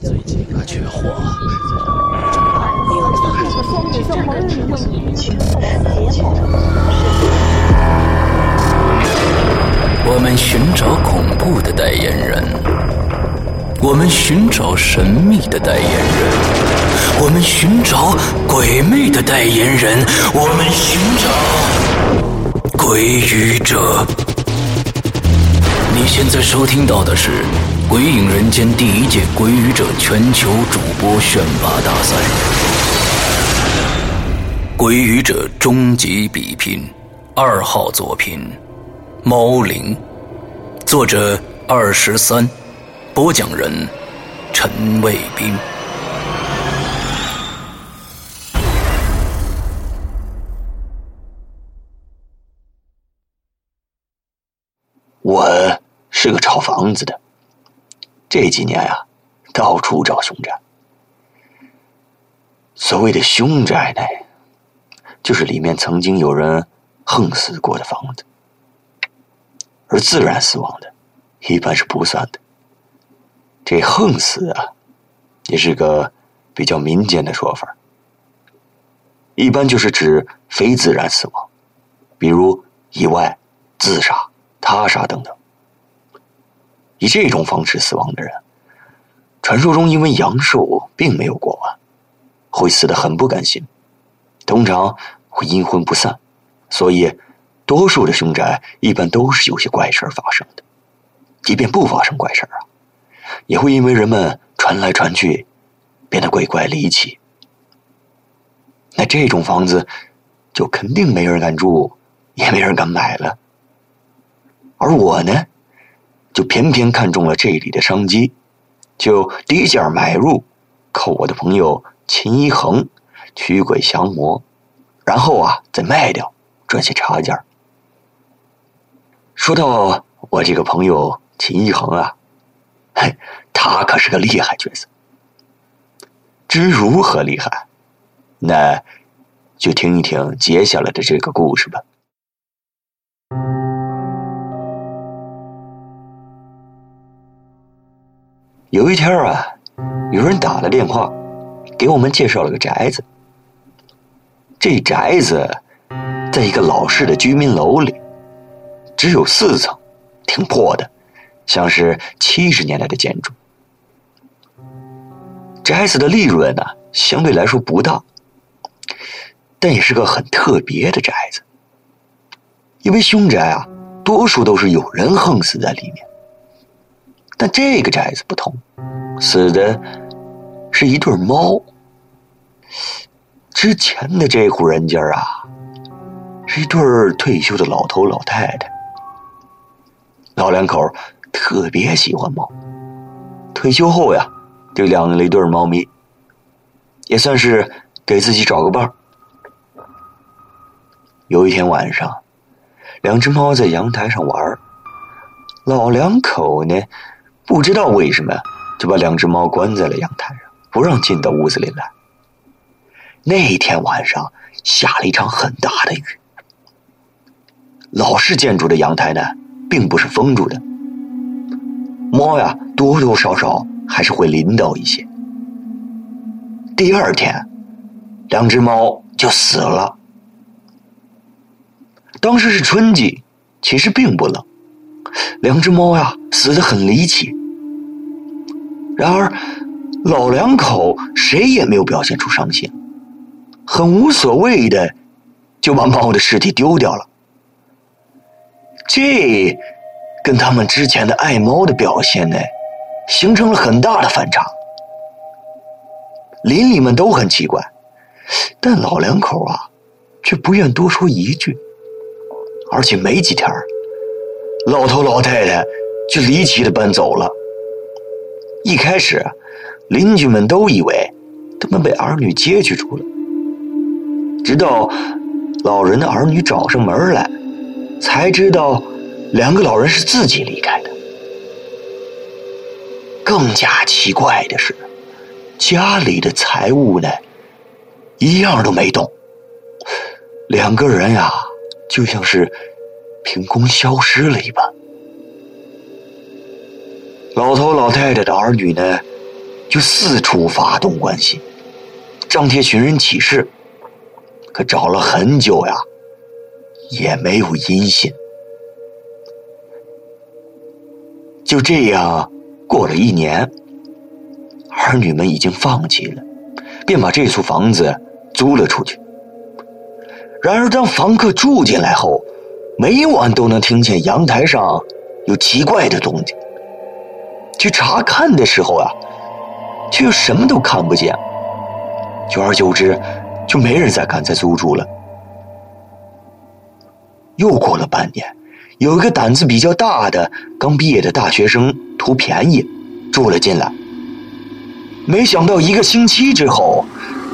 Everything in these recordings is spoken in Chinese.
最近啊缺货。我们寻找恐怖的代言人，我们寻找神秘的代言人，我们寻找鬼魅的代言人，我们寻找鬼语者。你现在收听到的是《鬼影人间》第一届鬼语者全球主播选拔大赛，《鬼语者》终极比拼二号作品《猫灵》，作者二十三，播讲人陈卫兵。我是个炒房子的，这几年啊，到处找凶宅。所谓的凶宅呢，就是里面曾经有人横死过的房子，而自然死亡的，一般是不算的。这横死啊，也是个比较民间的说法，一般就是指非自然死亡，比如意外、自杀。他杀等等，以这种方式死亡的人，传说中因为阳寿并没有过完，会死得很不甘心，通常会阴魂不散，所以多数的凶宅一般都是有些怪事发生的。即便不发生怪事啊，也会因为人们传来传去，变得鬼怪离奇。那这种房子，就肯定没人敢住，也没人敢买了。而我呢，就偏偏看中了这里的商机，就低价买入，靠我的朋友秦一恒驱鬼降魔，然后啊再卖掉赚些差价。说到我这个朋友秦一恒啊，嘿，他可是个厉害角色。至于如何厉害，那就听一听接下来的这个故事吧。有一天啊，有人打了电话，给我们介绍了个宅子。这宅子在一个老式的居民楼里，只有四层，挺破的，像是七十年代的建筑。宅子的利润呢，相对来说不大，但也是个很特别的宅子，因为凶宅啊，多数都是有人横死在里面。但这个宅子不同，死的是一对猫。之前的这户人家啊，是一对退休的老头老太太，老两口特别喜欢猫，退休后呀，就养了一对猫咪，也算是给自己找个伴有一天晚上，两只猫在阳台上玩，老两口呢。不知道为什么，就把两只猫关在了阳台上，不让进到屋子里来。那天晚上下了一场很大的雨，老式建筑的阳台呢，并不是封住的，猫呀多多少少还是会淋到一些。第二天，两只猫就死了。当时是春季，其实并不冷。两只猫呀，死得很离奇。然而，老两口谁也没有表现出伤心，很无所谓的就把猫的尸体丢掉了。这跟他们之前的爱猫的表现呢，形成了很大的反差。邻里们都很奇怪，但老两口啊，却不愿多说一句。而且没几天老头老太太就离奇的搬走了。一开始，邻居们都以为他们被儿女接去住了。直到老人的儿女找上门来，才知道两个老人是自己离开的。更加奇怪的是，家里的财物呢，一样都没动。两个人呀，就像是凭空消失了一般。老头老太太的儿女呢，就四处发动关系，张贴寻人启事，可找了很久呀，也没有音信。就这样过了一年，儿女们已经放弃了，便把这处房子租了出去。然而，当房客住进来后，每晚都能听见阳台上有奇怪的动静。去查看的时候啊，却又什么都看不见。久而久之，就没人再敢再租住了。又过了半年，有一个胆子比较大的刚毕业的大学生图便宜，住了进来。没想到一个星期之后，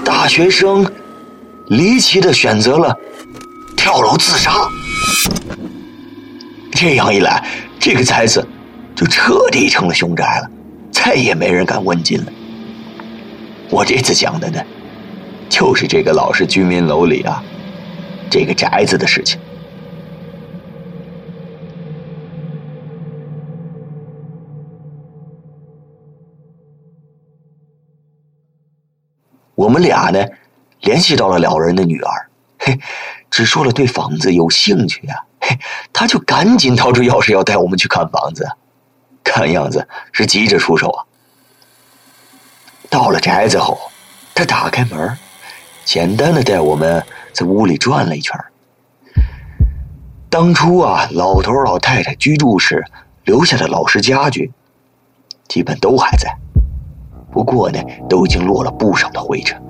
大学生离奇的选择了跳楼自杀。这样一来，这个宅子就彻底成了凶宅了，再也没人敢问津了。我这次讲的呢，就是这个老式居民楼里啊，这个宅子的事情。我们俩呢，联系到了老人的女儿，嘿，只说了对房子有兴趣呀，嘿，他就赶紧掏出钥匙要带我们去看房子，看样子是急着出手啊。到了宅子后，他打开门，简单的带我们在屋里转了一圈。当初啊，老头老太太居住时留下的老式家具，基本都还在。不过呢，都已经落了不少的灰尘。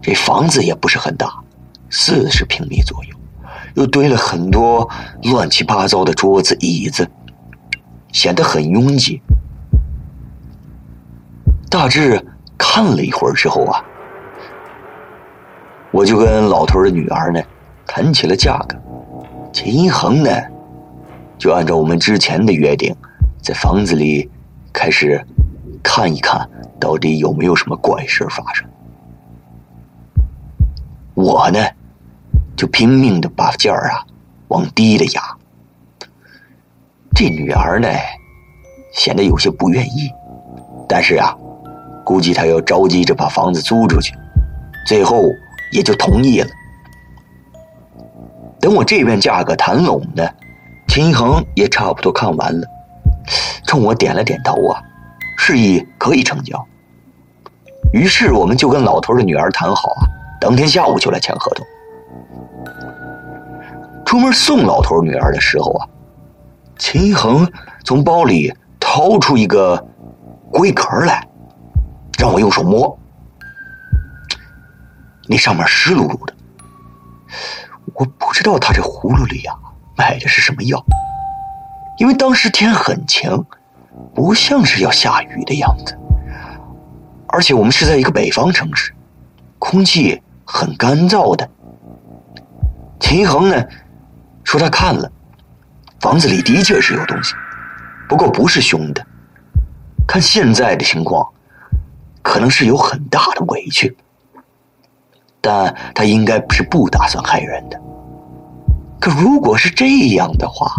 这房子也不是很大，四十平米左右，又堆了很多乱七八糟的桌子椅子，显得很拥挤。大致看了一会儿之后啊，我就跟老头的女儿呢谈起了价格。秦一恒呢，就按照我们之前的约定，在房子里开始。看一看到底有没有什么怪事发生。我呢，就拼命的把价儿啊往低了压。这女儿呢，显得有些不愿意，但是啊，估计她要着急着把房子租出去，最后也就同意了。等我这边价格谈拢呢，秦恒也差不多看完了，冲我点了点头啊。示意可以成交，于是我们就跟老头的女儿谈好啊，当天下午就来签合同。出门送老头女儿的时候啊，秦恒从包里掏出一个龟壳来，让我用手摸，那上面湿漉漉的。我不知道他这葫芦里呀卖的是什么药，因为当时天很晴。不像是要下雨的样子，而且我们是在一个北方城市，空气很干燥的。秦恒呢说他看了，房子里的确是有东西，不过不是凶的。看现在的情况，可能是有很大的委屈，但他应该是不打算害人的。可如果是这样的话，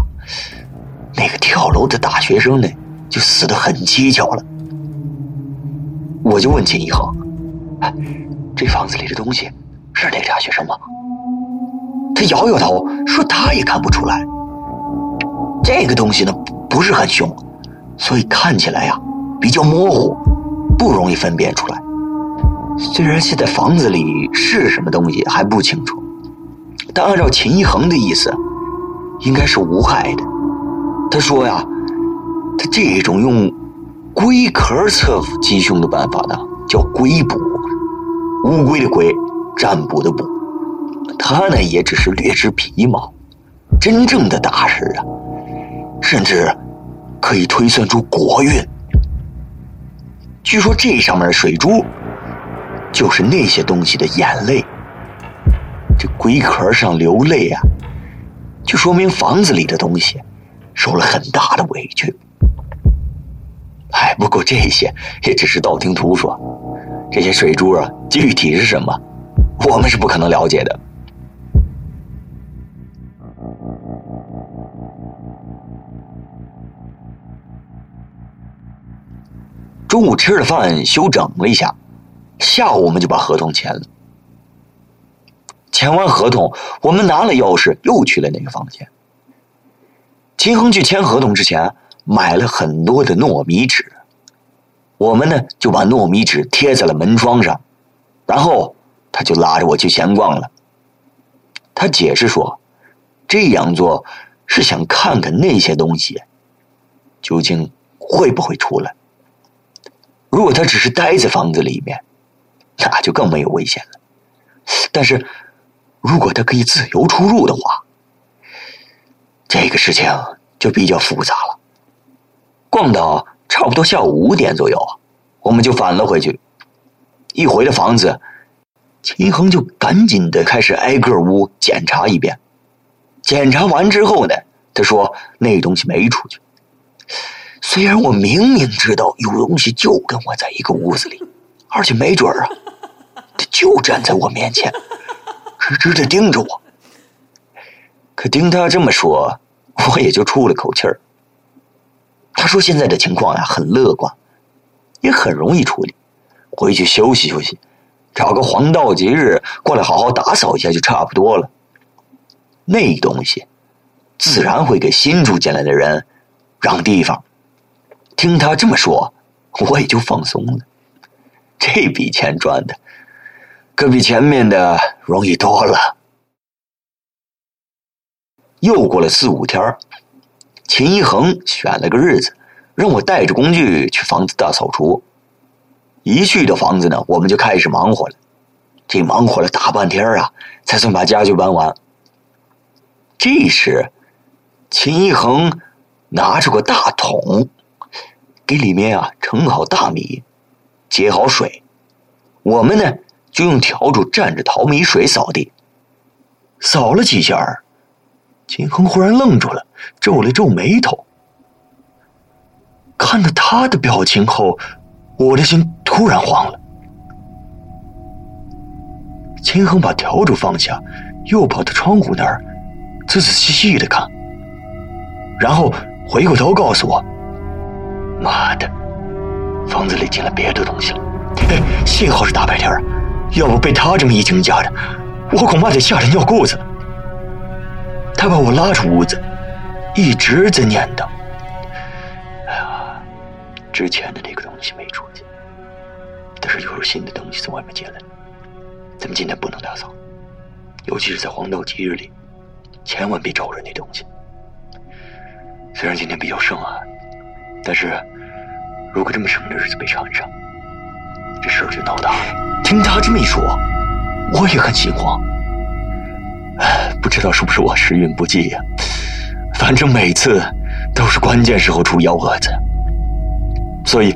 那个跳楼的大学生呢？就死得很蹊跷了，我就问秦一恒：“这房子里的东西是那大学生吗？”他摇摇头说：“他也看不出来。这个东西呢不是很凶，所以看起来呀比较模糊，不容易分辨出来。虽然现在房子里是什么东西还不清楚，但按照秦一恒的意思，应该是无害的。他说呀。”他这种用龟壳测吉凶的办法呢，叫龟卜，乌龟的龟，占卜的卜。他呢也只是略知皮毛，真正的大师啊，甚至可以推算出国运。据说这上面的水珠，就是那些东西的眼泪。这龟壳上流泪啊，就说明房子里的东西受了很大的委屈。哎，不过这些也只是道听途说，这些水珠啊，具体是什么，我们是不可能了解的。中午吃了饭，休整了一下，下午我们就把合同签了。签完合同，我们拿了钥匙，又去了那个房间。秦恒去签合同之前，买了很多的糯米纸，我们呢就把糯米纸贴在了门窗上，然后他就拉着我去闲逛了。他解释说，这样做是想看看那些东西究竟会不会出来。如果他只是待在房子里面，那就更没有危险了。但是，如果他可以自由出入的话，这个事情就比较复杂了。逛到差不多下午五点左右，我们就返了回去。一回到房子，秦恒就赶紧的开始挨个屋检查一遍。检查完之后呢，他说那东西没出去。虽然我明明知道有东西就跟我在一个屋子里，而且没准儿啊，他就站在我面前，直直的盯着我。可听他这么说，我也就出了口气儿。他说现在的情况呀很乐观，也很容易处理，回去休息休息，找个黄道吉日过来好好打扫一下就差不多了。那东西自然会给新住进来的人让地方。听他这么说，我也就放松了。这笔钱赚的可比前面的容易多了。又过了四五天，秦一恒选了个日子，让我带着工具去房子大扫除。一去到房子呢，我们就开始忙活了。这忙活了大半天啊，才算把家具搬完。这时，秦一恒拿出个大桶。给里面啊盛好大米，接好水，我们呢就用笤帚蘸着淘米水扫地。扫了几下，秦恒忽然愣住了，皱了皱眉头。看到他的表情后，我的心突然慌了。秦恒把笤帚放下，又跑到窗户那儿，仔仔细细的看，然后回过头告诉我。妈的，房子里进了别的东西了！哎幸好是大白天要不被他这么一惊吓的，我恐怕得吓得尿裤子。他把我拉出屋子，一直在念叨：“哎呀，之前的那个东西没出去，但是又有新的东西从外面进来，咱们今天不能打扫，尤其是在黄道吉日里，千万别招惹那东西。虽然今天比较盛啊。”但是，如果这么什么的日子被缠上，这事儿就闹大了。听他这么一说，我也很心慌。不知道是不是我时运不济呀？反正每次都是关键时候出幺蛾子，所以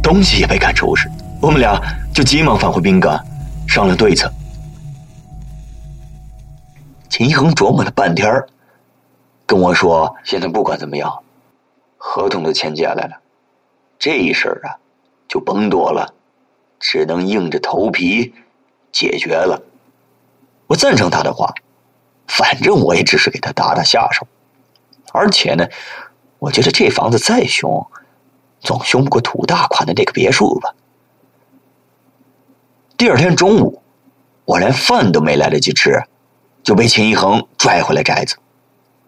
东西也没敢收拾。我们俩就急忙返回宾馆，商量对策。秦一恒琢磨了半天跟我说：“现在不管怎么样。”合同都签下来了，这事儿啊，就甭躲了，只能硬着头皮解决了。我赞成他的话，反正我也只是给他打打下手，而且呢，我觉得这房子再凶，总凶不过土大款的那个别墅吧。第二天中午，我连饭都没来得及吃，就被秦一恒拽回了宅子，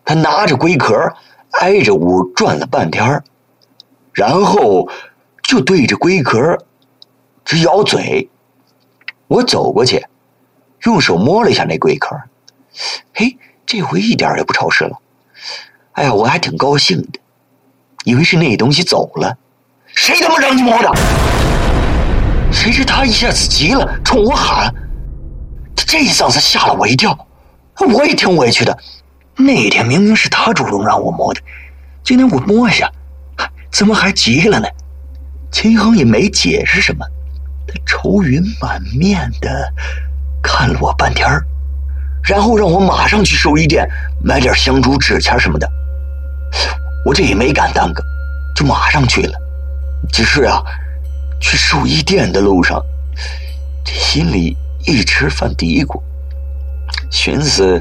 他拿着龟壳。挨着屋转了半天然后就对着龟壳直咬嘴。我走过去，用手摸了一下那龟壳，嘿，这回一点也不潮湿了。哎呀，我还挺高兴的，以为是那东西走了。谁他妈让你摸的？谁知他一下子急了，冲我喊。这一嗓子吓了我一跳，我也挺委屈的。那天明明是他主动让我摸的，今天我摸一下，怎么还急了呢？秦恒也没解释什么，他愁云满面的看了我半天然后让我马上去寿衣店买点香烛纸钱什么的。我这也没敢耽搁，就马上去了。只是啊，去寿衣店的路上，这心里一直犯嘀咕，寻思。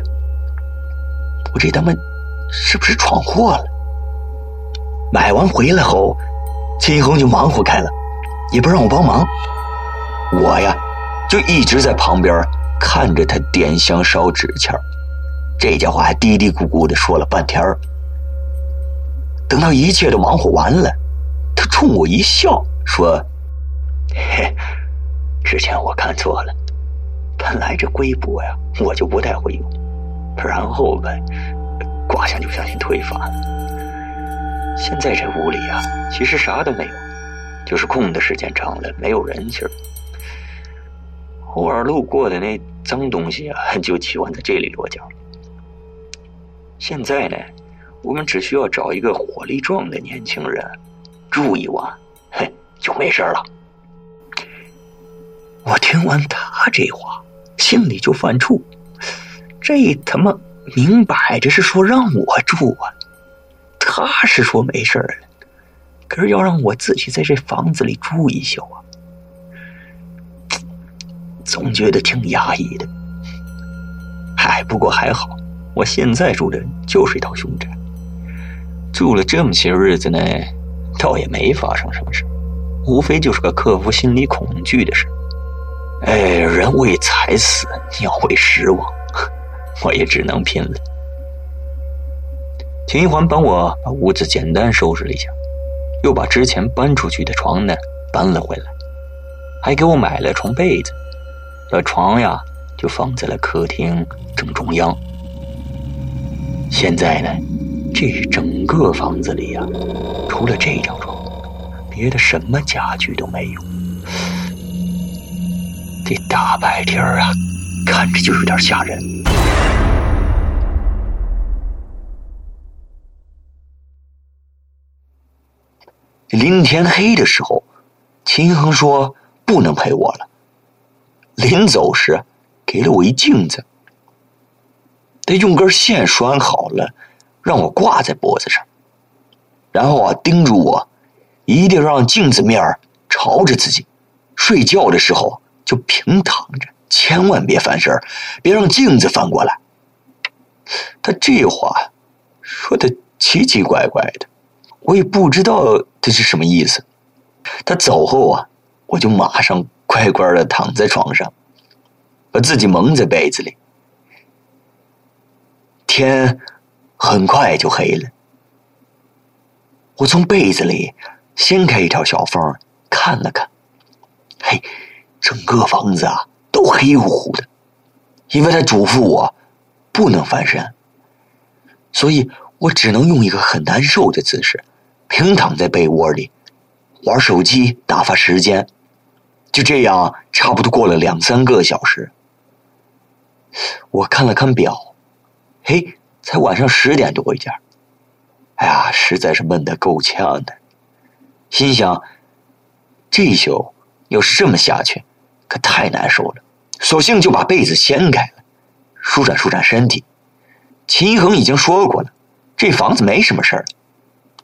这他妈是不是闯祸了？买完回来后，秦恒就忙活开了，也不让我帮忙。我呀，就一直在旁边看着他点香烧纸钱这家伙还嘀嘀咕咕的说了半天等到一切都忙活完了，他冲我一笑，说：“嘿，之前我看错了，本来这龟钵呀，我就不太会用。然后呗，卦象就相信推翻了。现在这屋里啊，其实啥都没有，就是空的时间长了，没有人气儿。”偶尔路过的那脏东西啊，就喜欢在这里落脚。现在呢，我们只需要找一个火力壮的年轻人住一晚，嘿，就没事了。我听完他这话，心里就犯怵，这他妈明摆着是说让我住啊，他是说没事了，可是要让我自己在这房子里住一宿啊。总觉得挺压抑的，嗨，不过还好，我现在住的就是一套凶宅，住了这么些日子呢，倒也没发生什么事，无非就是个克服心理恐惧的事。哎，人为财死，鸟为食亡，我也只能拼了。秦一环帮我把屋子简单收拾了一下，又把之前搬出去的床呢搬了回来，还给我买了床被子。把床呀，就放在了客厅正中央。现在呢，这整个房子里呀，除了这张床，别的什么家具都没有。这大白天啊，看着就有点吓人。临天黑的时候，秦恒说不能陪我了。临走时，给了我一镜子，他用根线拴好了，让我挂在脖子上，然后啊，叮嘱我，一定让镜子面朝着自己，睡觉的时候就平躺着，千万别翻身别让镜子翻过来。他这话说的奇奇怪怪的，我也不知道这是什么意思。他走后啊，我就马上。乖乖的躺在床上，把自己蒙在被子里。天很快就黑了。我从被子里掀开一条小缝，看了看，嘿，整个房子啊都黑乎乎的。因为他嘱咐我不能翻身，所以我只能用一个很难受的姿势，平躺在被窝里，玩手机打发时间。就这样，差不多过了两三个小时。我看了看表，嘿，才晚上十点多一点。哎呀，实在是闷得够呛的。心想，这一宿要是这么下去，可太难受了。索性就把被子掀开了，舒展舒展身体。秦一恒已经说过了，这房子没什么事儿，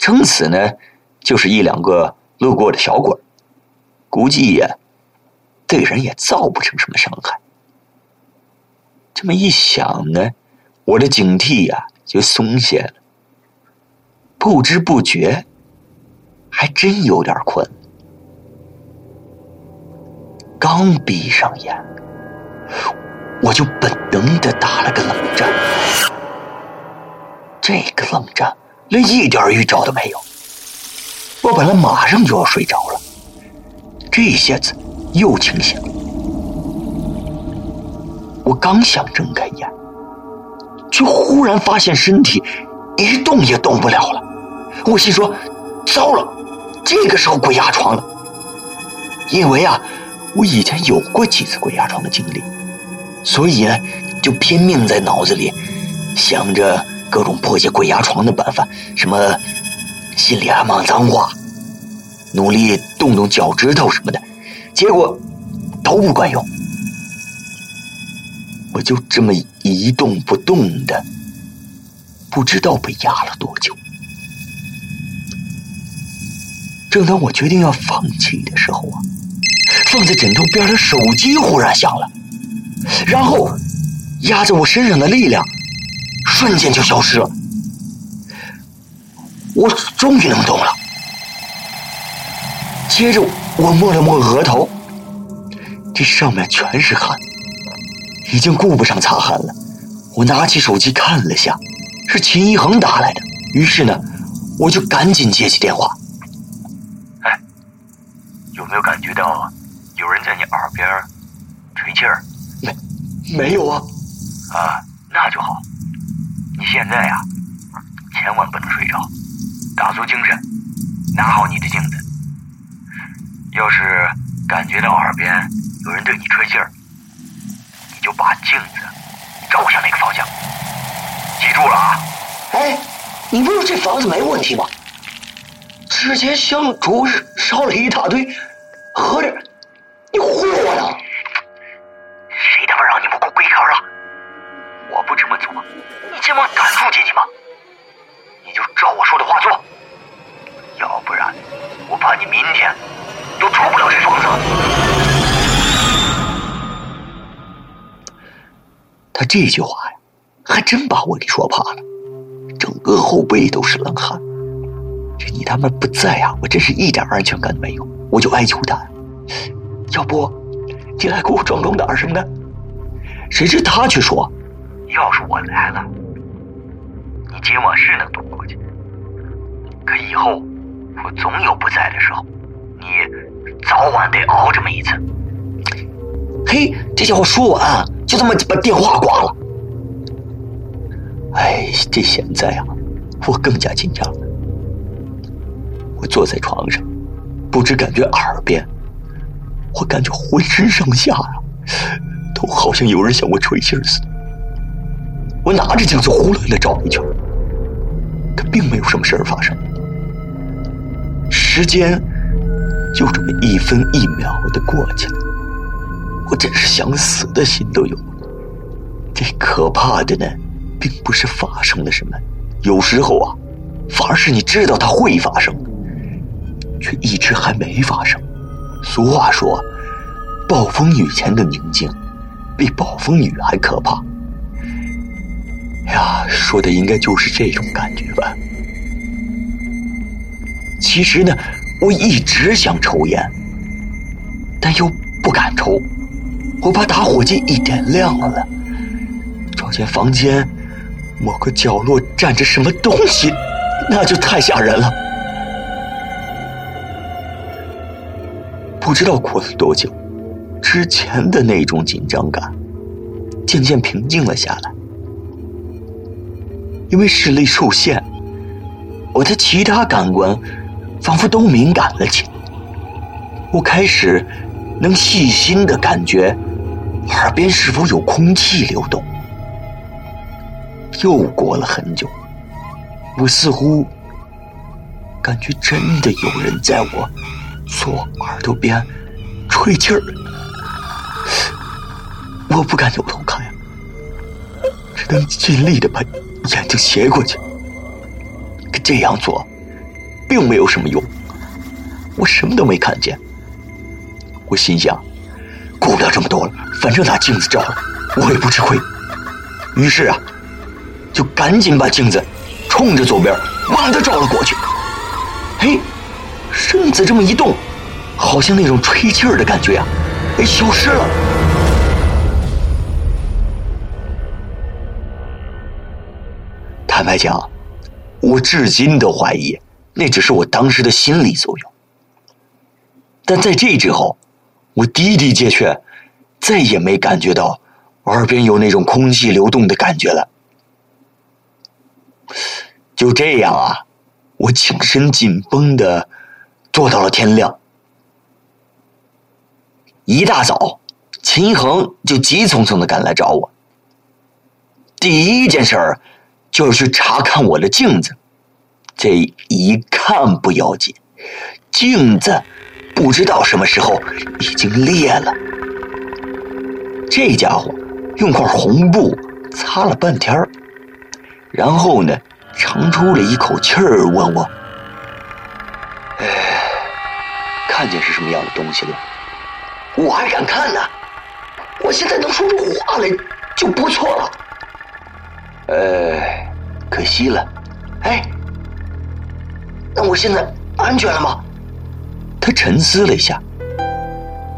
撑死呢，就是一两个路过的小鬼估计呀。对人也造不成什么伤害。这么一想呢，我的警惕呀就松懈了。不知不觉，还真有点困。刚闭上眼，我就本能的打了个冷战。这个冷战连一点预兆都没有。我本来马上就要睡着了，这下子。又清醒了，我刚想睁开眼，却忽然发现身体一动也动不了了。我心说：“糟了，这个时候鬼压床了。”因为啊，我以前有过几次鬼压床的经历，所以呢，就拼命在脑子里想着各种破解鬼压床的办法，什么心里还骂脏话，努力动动脚趾头什么的。结果都不管用，我就这么一动不动的，不知道被压了多久。正当我决定要放弃的时候啊，放在枕头边的手机忽然响了，然后压在我身上的力量瞬间就消失了，我终于能动了。接着。我摸了摸额头，这上面全是汗，已经顾不上擦汗了。我拿起手机看了下，是秦一恒打来的。于是呢，我就赶紧接起电话。哎，有没有感觉到有人在你耳边吹气儿？没，没有啊。啊，那就好。你现在呀，千万不能睡着，打足精神，拿好你的镜子。要是感觉到耳边有人对你吹气儿，你就把镜子照向那个方向。记住了啊！哎，你不是说这房子没问题吗？之前香烛烧了一大堆，合着你唬我呢？谁他妈让这么敢住进去吗？你就照我说的话做，要不然我怕你明天。都出不了这房子。他这句话呀，还真把我给说怕了，整个后背都是冷汗。这你他妈不在啊，我真是一点安全感都没有。我就哀求他，要不你来给我壮壮胆什么的。谁知他却说，要是我来了，你今晚是能躲过去，可以后我总有不在的时候，你。早晚得熬这么一次。嘿，这家伙说完，就这么把电话挂了。哎，这现在啊，我更加紧张了。我坐在床上，不知感觉耳边，我感觉浑身上下啊，都好像有人向我吹气似的。我拿着镜子胡乱的照了一圈，可并没有什么事儿发生。时间。就这么一分一秒的过去了，我真是想死的心都有了。这可怕的呢，并不是发生了什么，有时候啊，反而是你知道它会发生，却一直还没发生。俗话说，暴风雨前的宁静，比暴风雨还可怕。呀，说的应该就是这种感觉吧。其实呢。我一直想抽烟，但又不敢抽，我怕打火机一点亮了，照见房间某个角落站着什么东西，那就太吓人了。不知道过了多久，之前的那种紧张感渐渐平静了下来，因为视力受限，我的其他感官。仿佛都敏感了起来，我开始能细心的感觉耳边是否有空气流动。又过了很久，我似乎感觉真的有人在我左耳朵边吹气儿，我不敢扭头看呀，只能尽力的把眼睛斜过去。可这样做。并没有什么用，我什么都没看见。我心想，顾不了这么多了，反正拿镜子照，我也不吃亏。于是啊，就赶紧把镜子冲着左边猛地照了过去。嘿，身子这么一动，好像那种吹气儿的感觉啊，哎，消失了。白讲，我至今都怀疑。那只是我当时的心理作用，但在这之后，我的的确确再也没感觉到耳边有那种空气流动的感觉了。就这样啊，我紧身紧绷的坐到了天亮。一大早，秦恒就急匆匆的赶来找我，第一件事儿就是查看我的镜子。这一看不要紧，镜子不知道什么时候已经裂了。这家伙用块红布擦了半天然后呢，长出了一口气儿，问我：“哎，看见是什么样的东西了？我还敢看呢？我现在能说出话来就不错了。哎，惜了，哎。”那我现在安全了吗？他沉思了一下，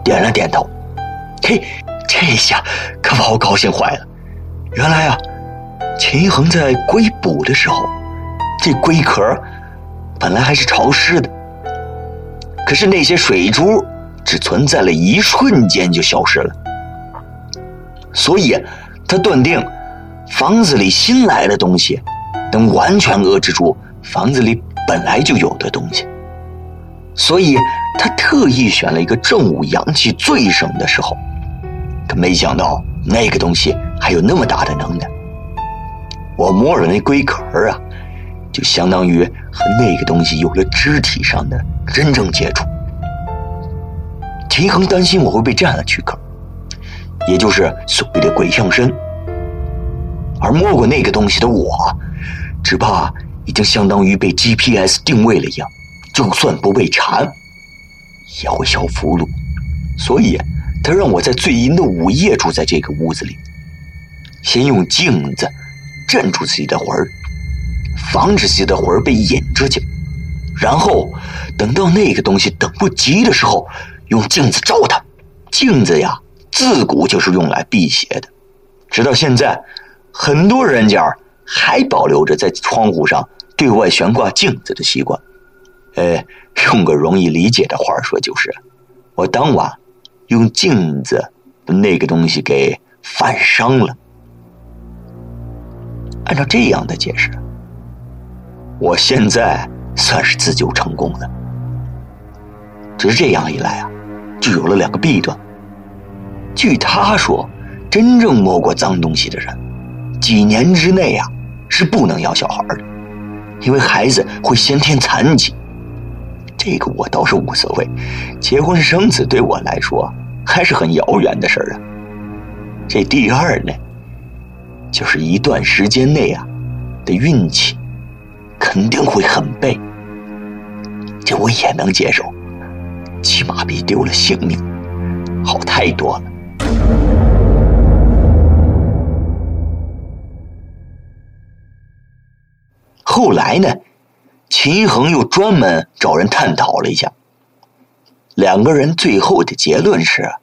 点了点头。嘿，这下可把我高兴坏了。原来啊，秦一恒在龟捕的时候，这龟壳本来还是潮湿的，可是那些水珠只存在了一瞬间就消失了，所以他断定房子里新来的东西能完全遏制住房子里本来就有的东西。所以他特意选了一个正午阳气最盛的时候，可没想到那个东西还有那么大的能耐。我摸了那龟壳啊，就相当于和那个东西有了肢体上的真正接触。秦恒担心我会被占了躯壳，也就是所谓的鬼上身，而摸过那个东西的我，只怕已经相当于被 GPS 定位了一样。就算不被缠，也会消俘虏。所以，他让我在最阴的午夜住在这个屋子里，先用镜子镇住自己的魂，防止自己的魂被引出去。然后，等到那个东西等不及的时候，用镜子照它。镜子呀，自古就是用来辟邪的，直到现在，很多人家还保留着在窗户上对外悬挂镜子的习惯。呃，用个容易理解的话说，就是我当晚用镜子把那个东西给犯伤了。按照这样的解释，我现在算是自救成功了。只是这样一来啊，就有了两个弊端。据他说，真正摸过脏东西的人，几年之内啊是不能要小孩的，因为孩子会先天残疾。这个我倒是无所谓，结婚生子对我来说还是很遥远的事儿啊。这第二呢，就是一段时间内啊的运气肯定会很背，这我也能接受，起码比丢了性命好太多了。后来呢？秦衡又专门找人探讨了一下，两个人最后的结论是，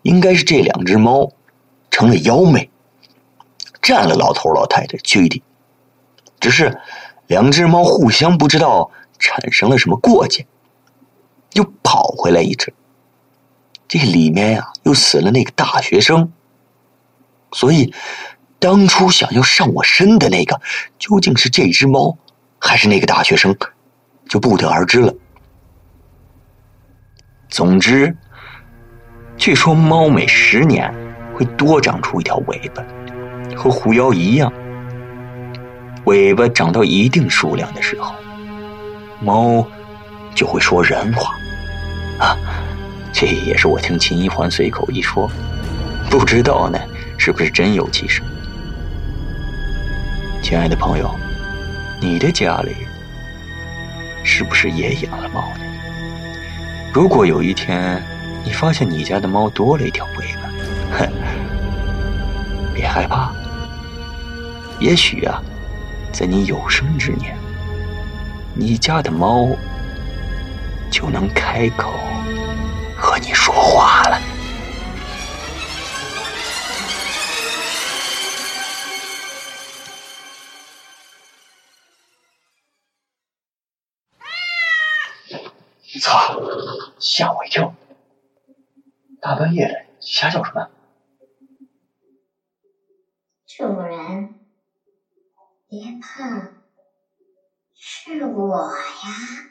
应该是这两只猫成了妖魅，占了老头老太太躯体。只是两只猫互相不知道产生了什么过节，又跑回来一只。这里面呀，又死了那个大学生，所以当初想要上我身的那个，究竟是这只猫？还是那个大学生，就不得而知了。总之，据说猫每十年会多长出一条尾巴，和狐妖一样。尾巴长到一定数量的时候，猫就会说人话。啊，这也是我听秦一环随口一说，不知道呢是不是真有其事？亲爱的朋友。你的家里是不是也养了猫呢？如果有一天你发现你家的猫多了一条尾巴，哼，别害怕，也许啊，在你有生之年，你家的猫就能开口和你说话了。吓我一跳！大半夜的瞎叫什么？主人，别怕，是我呀。